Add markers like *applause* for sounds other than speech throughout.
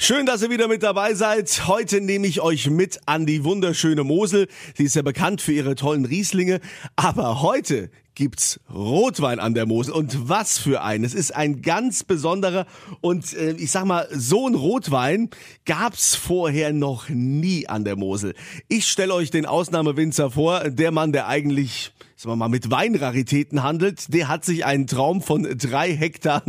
Schön, dass ihr wieder mit dabei seid. Heute nehme ich euch mit an die wunderschöne Mosel. Sie ist ja bekannt für ihre tollen Rieslinge. Aber heute gibt's Rotwein an der Mosel. Und was für ein. Es ist ein ganz besonderer und äh, ich sag mal, so ein Rotwein gab's vorher noch nie an der Mosel. Ich stelle euch den Ausnahmewinzer vor, der Mann, der eigentlich sagen wir mal, mit Weinraritäten handelt, der hat sich einen Traum von drei Hektar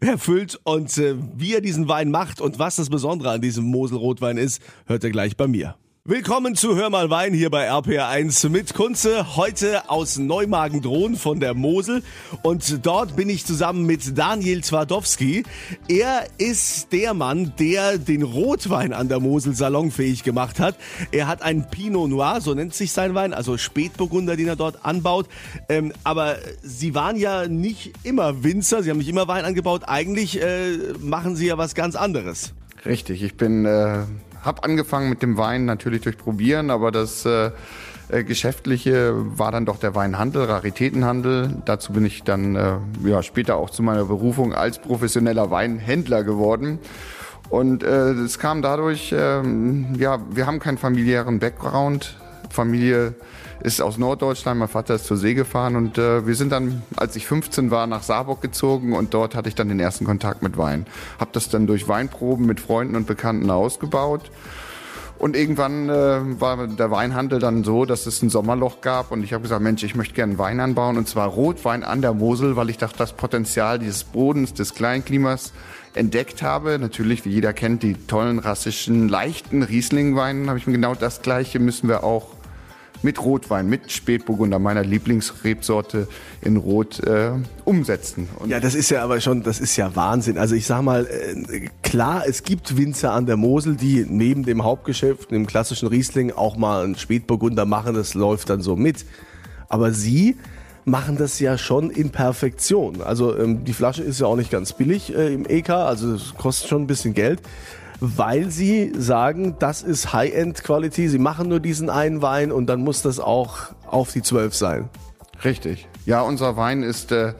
erfüllt. Und äh, wie er diesen Wein macht und was das Besondere an diesem Moselrotwein ist, hört er gleich bei mir. Willkommen zu Hör mal Wein hier bei RPR1 mit Kunze, heute aus Neumagen-Drohn von der Mosel und dort bin ich zusammen mit Daniel Twardowski. Er ist der Mann, der den Rotwein an der Mosel salonfähig gemacht hat. Er hat einen Pinot Noir, so nennt sich sein Wein, also Spätburgunder, den er dort anbaut. Ähm, aber Sie waren ja nicht immer Winzer, Sie haben nicht immer Wein angebaut. Eigentlich äh, machen Sie ja was ganz anderes. Richtig, ich bin... Äh habe angefangen mit dem Wein natürlich durch Probieren, aber das äh, äh, Geschäftliche war dann doch der Weinhandel, Raritätenhandel. Dazu bin ich dann äh, ja, später auch zu meiner Berufung als professioneller Weinhändler geworden. Und äh, es kam dadurch, ähm, ja, wir haben keinen familiären Background. Familie ist aus Norddeutschland, mein Vater ist zur See gefahren und äh, wir sind dann, als ich 15 war, nach Saarburg gezogen und dort hatte ich dann den ersten Kontakt mit Wein. Hab das dann durch Weinproben mit Freunden und Bekannten ausgebaut. Und irgendwann äh, war der Weinhandel dann so, dass es ein Sommerloch gab. Und ich habe gesagt, Mensch, ich möchte gerne Wein anbauen. Und zwar Rotwein an der Mosel, weil ich dachte, das Potenzial dieses Bodens, des Kleinklimas entdeckt habe. Natürlich, wie jeder kennt, die tollen rassischen, leichten Rieslingweinen, habe ich mir genau das Gleiche müssen wir auch mit Rotwein, mit Spätburgunder, meiner Lieblingsrebsorte in Rot, äh, umsetzen. Und ja, das ist ja aber schon, das ist ja Wahnsinn. Also ich sag mal, äh, klar, es gibt Winzer an der Mosel, die neben dem Hauptgeschäft, dem klassischen Riesling, auch mal einen Spätburgunder machen. Das läuft dann so mit. Aber Sie machen das ja schon in Perfektion. Also ähm, die Flasche ist ja auch nicht ganz billig äh, im EK, also es kostet schon ein bisschen Geld weil sie sagen, das ist High-End-Quality. Sie machen nur diesen einen Wein und dann muss das auch auf die 12 sein. Richtig. Ja, unser Wein ist äh,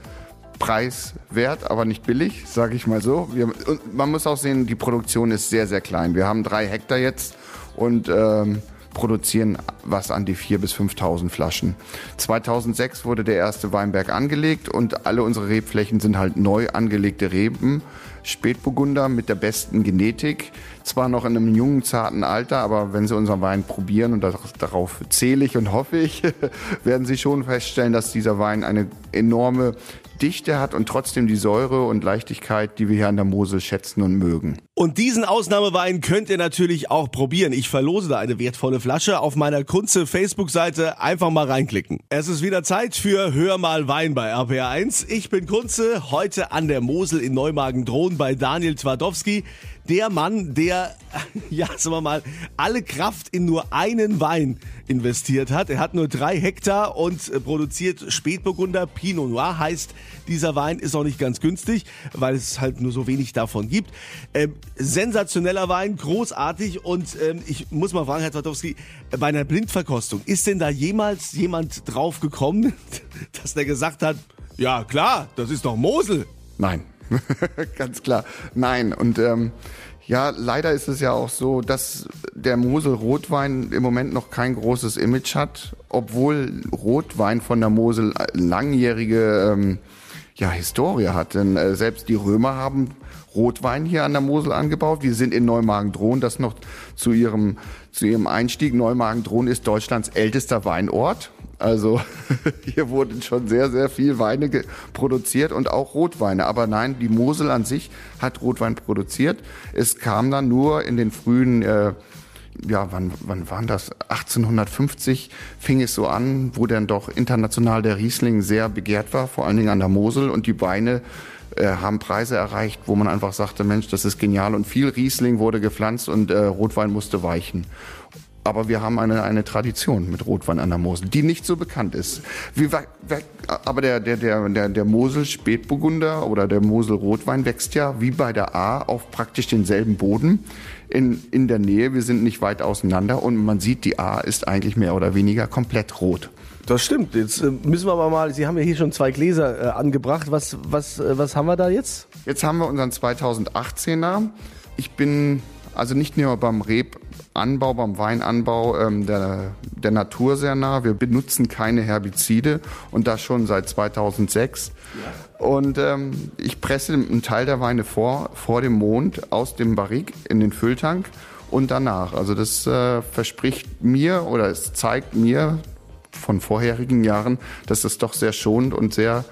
preiswert, aber nicht billig, sage ich mal so. Wir, man muss auch sehen, die Produktion ist sehr, sehr klein. Wir haben drei Hektar jetzt und ähm, produzieren was an die 4.000 bis 5.000 Flaschen. 2006 wurde der erste Weinberg angelegt und alle unsere Rebflächen sind halt neu angelegte Reben. Spätburgunder mit der besten Genetik. Zwar noch in einem jungen, zarten Alter, aber wenn Sie unseren Wein probieren, und darauf zähle ich und hoffe ich, *laughs* werden Sie schon feststellen, dass dieser Wein eine enorme Dichte hat und trotzdem die Säure und Leichtigkeit, die wir hier an der Mosel schätzen und mögen. Und diesen Ausnahmewein könnt ihr natürlich auch probieren. Ich verlose da eine wertvolle Flasche auf meiner Kunze Facebook-Seite. Einfach mal reinklicken. Es ist wieder Zeit für Hör mal Wein bei RPR1. Ich bin Kunze, heute an der Mosel in Neumagen-Drohn bei Daniel Twardowski der Mann, der, *laughs* ja, sagen wir mal, alle Kraft in nur einen Wein investiert hat. Er hat nur drei Hektar und äh, produziert Spätburgunder Pinot Noir. Heißt, dieser Wein ist auch nicht ganz günstig, weil es halt nur so wenig davon gibt. Ähm, sensationeller Wein, großartig und ähm, ich muss mal fragen, Herr Twardowski, bei einer Blindverkostung, ist denn da jemals jemand drauf gekommen, *laughs* dass der gesagt hat, ja klar, das ist doch Mosel? Nein. *laughs* Ganz klar. Nein. Und ähm, ja, leider ist es ja auch so, dass der Mosel Rotwein im Moment noch kein großes Image hat, obwohl Rotwein von der Mosel langjährige ähm, ja, Historie hat. Denn äh, selbst die Römer haben Rotwein hier an der Mosel angebaut. Wir sind in Neumagen-Drohn, das noch zu ihrem, zu ihrem Einstieg. Neumagen-Drohn ist Deutschlands ältester Weinort. Also *laughs* hier wurden schon sehr, sehr viel Weine produziert und auch Rotweine. Aber nein, die Mosel an sich hat Rotwein produziert. Es kam dann nur in den frühen, äh, ja, wann, wann waren das? 1850 fing es so an, wo dann doch international der Riesling sehr begehrt war, vor allen Dingen an der Mosel und die Weine äh, haben Preise erreicht, wo man einfach sagte, Mensch, das ist genial und viel Riesling wurde gepflanzt und äh, Rotwein musste weichen. Aber wir haben eine, eine Tradition mit Rotwein an der Mosel, die nicht so bekannt ist. Wie, aber der, der, der, der, der Mosel Spätburgunder oder der Mosel Rotwein wächst ja wie bei der A auf praktisch denselben Boden in, in der Nähe. Wir sind nicht weit auseinander und man sieht, die A ist eigentlich mehr oder weniger komplett rot. Das stimmt. Jetzt äh, müssen wir aber mal, Sie haben ja hier schon zwei Gläser äh, angebracht. Was, was, äh, was haben wir da jetzt? Jetzt haben wir unseren 2018er ich bin also nicht nur beim Rebanbau, beim Weinanbau ähm, der, der Natur sehr nah. Wir benutzen keine Herbizide und das schon seit 2006. Ja. Und ähm, ich presse einen Teil der Weine vor, vor dem Mond aus dem Barrik in den Fülltank und danach. Also das äh, verspricht mir oder es zeigt mir von vorherigen Jahren, dass das doch sehr schonend und sehr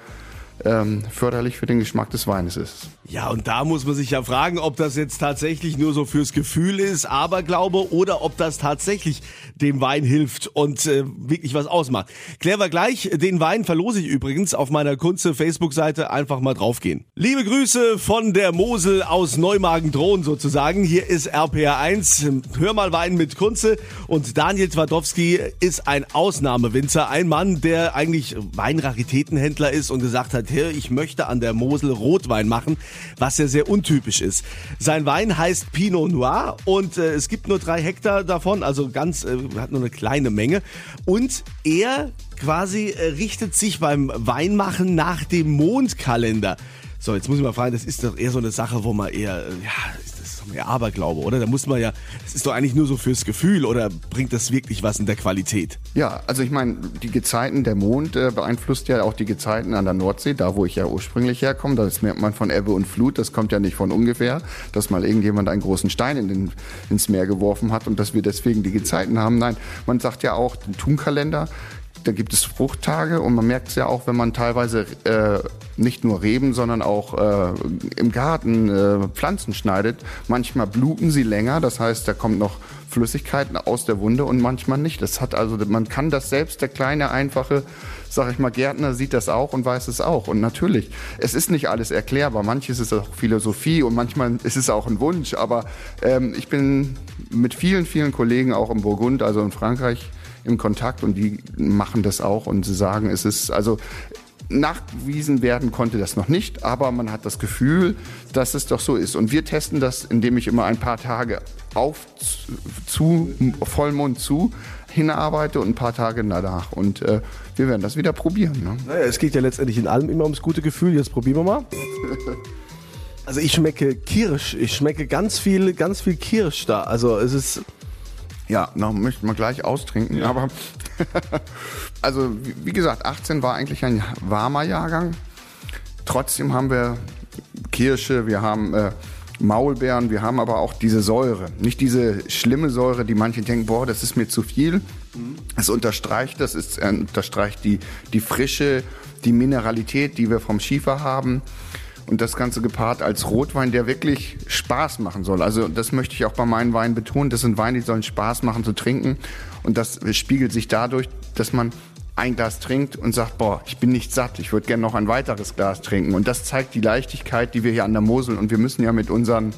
ähm, förderlich für den Geschmack des Weines ist. Ja, und da muss man sich ja fragen, ob das jetzt tatsächlich nur so fürs Gefühl ist, Aberglaube oder ob das tatsächlich dem Wein hilft und äh, wirklich was ausmacht. Klären wir gleich. Den Wein verlose ich übrigens auf meiner Kunze Facebook-Seite. Einfach mal draufgehen. Liebe Grüße von der Mosel aus Neumagen-Drohn sozusagen. Hier ist RPR 1. Hör mal Wein mit Kunze. Und Daniel Twardowski ist ein Ausnahmewinzer. Ein Mann, der eigentlich Weinraritätenhändler ist und gesagt hat, hey, ich möchte an der Mosel Rotwein machen, was ja sehr untypisch ist. Sein Wein heißt Pinot Noir und äh, es gibt nur drei Hektar davon, also ganz, äh, hat nur eine kleine Menge. Und er quasi äh, richtet sich beim Weinmachen nach dem Mondkalender. So, jetzt muss ich mal fragen, das ist doch eher so eine Sache, wo man eher, äh, ja, mehr Aberglaube, oder? Da muss man ja, das ist doch eigentlich nur so fürs Gefühl oder bringt das wirklich was in der Qualität? Ja, also ich meine, die Gezeiten, der Mond äh, beeinflusst ja auch die Gezeiten an der Nordsee, da wo ich ja ursprünglich herkomme. Das merkt man von Ebbe und Flut, das kommt ja nicht von ungefähr, dass mal irgendjemand einen großen Stein in den, ins Meer geworfen hat und dass wir deswegen die Gezeiten haben. Nein, man sagt ja auch, den Thunkalender, da gibt es Fruchttage und man merkt es ja auch, wenn man teilweise äh, nicht nur Reben, sondern auch äh, im Garten äh, Pflanzen schneidet. Manchmal bluten sie länger, das heißt, da kommt noch Flüssigkeiten aus der Wunde und manchmal nicht. Das hat also, man kann das selbst, der kleine, einfache, sag ich mal, Gärtner sieht das auch und weiß es auch. Und natürlich, es ist nicht alles erklärbar. Manches ist auch Philosophie und manchmal ist es auch ein Wunsch. Aber ähm, ich bin mit vielen, vielen Kollegen auch im Burgund, also in Frankreich, im Kontakt und die machen das auch und sie sagen, es ist, also Nachgewiesen werden konnte das noch nicht, aber man hat das Gefühl, dass es doch so ist. Und wir testen das, indem ich immer ein paar Tage auf zu, Vollmond zu hinarbeite und ein paar Tage danach. Und äh, wir werden das wieder probieren. Ne? Naja, es geht ja letztendlich in allem immer ums gute Gefühl. Jetzt probieren wir mal. *laughs* Also ich schmecke Kirsch. Ich schmecke ganz viel, ganz viel Kirsch da. Also es ist ja, noch möchte man gleich austrinken, ja. aber *laughs* also wie gesagt, 18 war eigentlich ein warmer Jahrgang. Trotzdem haben wir Kirsche, wir haben äh, Maulbeeren, wir haben aber auch diese Säure. Nicht diese schlimme Säure, die manche denken, boah, das ist mir zu viel. Mhm. Es unterstreicht das, es unterstreicht die, die Frische, die Mineralität, die wir vom Schiefer haben und das Ganze gepaart als Rotwein, der wirklich Spaß machen soll. Also das möchte ich auch bei meinen Weinen betonen. Das sind Weine, die sollen Spaß machen zu trinken. Und das spiegelt sich dadurch, dass man ein Glas trinkt und sagt, boah, ich bin nicht satt, ich würde gerne noch ein weiteres Glas trinken. Und das zeigt die Leichtigkeit, die wir hier an der Mosel und wir müssen ja mit unseren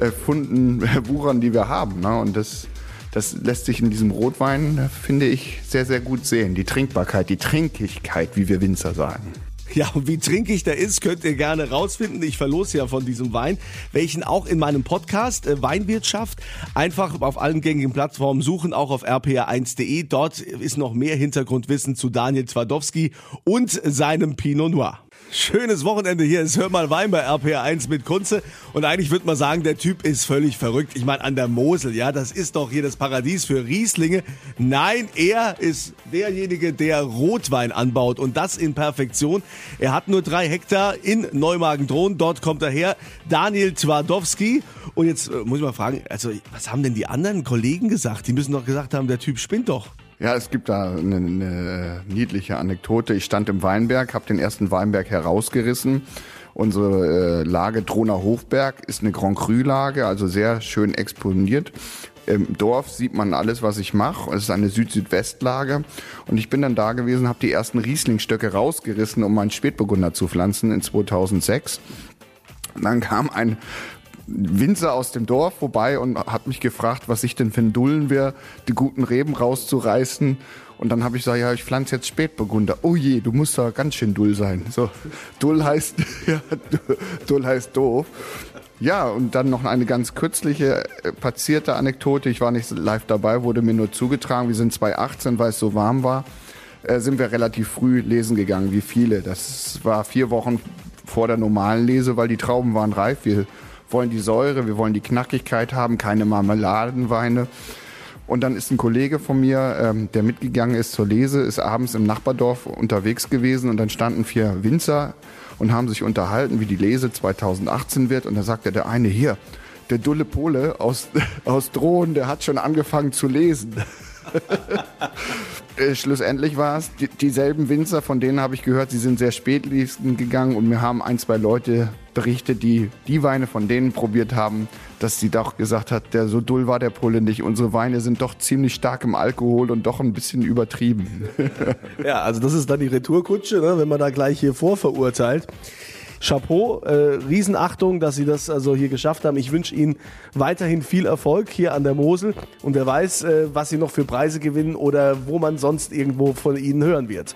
äh, Funden *laughs* wuchern, die wir haben. Ne? Und das, das lässt sich in diesem Rotwein, finde ich, sehr, sehr gut sehen. Die Trinkbarkeit, die Trinkigkeit, wie wir Winzer sagen. Ja, und wie trinkig der ist, könnt ihr gerne rausfinden. Ich verlose ja von diesem Wein, welchen auch in meinem Podcast äh, Weinwirtschaft einfach auf allen gängigen Plattformen suchen, auch auf rpa1.de. Dort ist noch mehr Hintergrundwissen zu Daniel Twardowski und seinem Pinot Noir. Schönes Wochenende hier. Es hört mal Wein bei RPR1 mit Kunze. Und eigentlich würde man sagen, der Typ ist völlig verrückt. Ich meine, an der Mosel, ja, das ist doch hier das Paradies für Rieslinge. Nein, er ist derjenige, der Rotwein anbaut und das in Perfektion. Er hat nur drei Hektar in Neumagen-Drohn. Dort kommt er her. Daniel Twardowski. Und jetzt äh, muss ich mal fragen, also, was haben denn die anderen Kollegen gesagt? Die müssen doch gesagt haben, der Typ spinnt doch. Ja, es gibt da eine, eine niedliche Anekdote. Ich stand im Weinberg, habe den ersten Weinberg herausgerissen. Unsere äh, Lage Drohner Hofberg ist eine Grand Cru Lage, also sehr schön exponiert. Im Dorf sieht man alles, was ich mache. Es ist eine Süd-Südwest-Lage. Und ich bin dann da gewesen, habe die ersten Rieslingstöcke rausgerissen, um meinen Spätburgunder zu pflanzen in 2006. Und dann kam ein Winzer aus dem Dorf vorbei und hat mich gefragt, was ich denn für ein Dullen wäre, die guten Reben rauszureißen. Und dann habe ich gesagt, ja, ich pflanze jetzt Spätburgunder. Oh je, du musst da ganz schön dull sein. So, dull heißt, *laughs* ja, dull heißt doof. Ja, und dann noch eine ganz kürzliche äh, passierte Anekdote. Ich war nicht live dabei, wurde mir nur zugetragen. Wir sind 2018, weil es so warm war, äh, sind wir relativ früh lesen gegangen, wie viele. Das war vier Wochen vor der normalen Lese, weil die Trauben waren reif. Wir wollen die Säure, wir wollen die Knackigkeit haben, keine Marmeladenweine. Und dann ist ein Kollege von mir, ähm, der mitgegangen ist zur Lese, ist abends im Nachbardorf unterwegs gewesen und dann standen vier Winzer und haben sich unterhalten, wie die Lese 2018 wird. Und da sagte der eine hier, der dulle Pole aus, *laughs* aus Drohnen, der hat schon angefangen zu lesen. *laughs* Äh, schlussendlich war es die, dieselben Winzer, von denen habe ich gehört, sie sind sehr spätlesen gegangen und mir haben ein, zwei Leute berichtet, die die Weine von denen probiert haben, dass sie doch gesagt hat, der so dull war der Pole nicht. Unsere Weine sind doch ziemlich stark im Alkohol und doch ein bisschen übertrieben. *laughs* ja, also das ist dann die Retourkutsche, ne, wenn man da gleich hier vorverurteilt. Chapeau, äh, Riesenachtung, dass Sie das also hier geschafft haben. Ich wünsche Ihnen weiterhin viel Erfolg hier an der Mosel und wer weiß, äh, was Sie noch für Preise gewinnen oder wo man sonst irgendwo von Ihnen hören wird.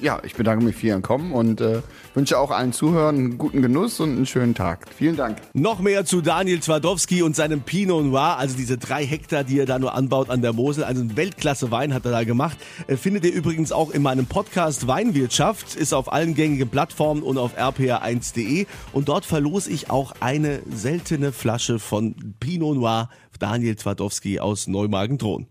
Ja, ich bedanke mich für Ihren Kommen und äh, wünsche auch allen Zuhörern einen guten Genuss und einen schönen Tag. Vielen Dank. Noch mehr zu Daniel Twardowski und seinem Pinot Noir, also diese drei Hektar, die er da nur anbaut an der Mosel. Also ein Weltklasse-Wein hat er da gemacht. Äh, findet ihr übrigens auch in meinem Podcast Weinwirtschaft, ist auf allen gängigen Plattformen und auf rpa1.de. Und dort verlose ich auch eine seltene Flasche von Pinot Noir Daniel Twardowski aus Neumagen-Thron.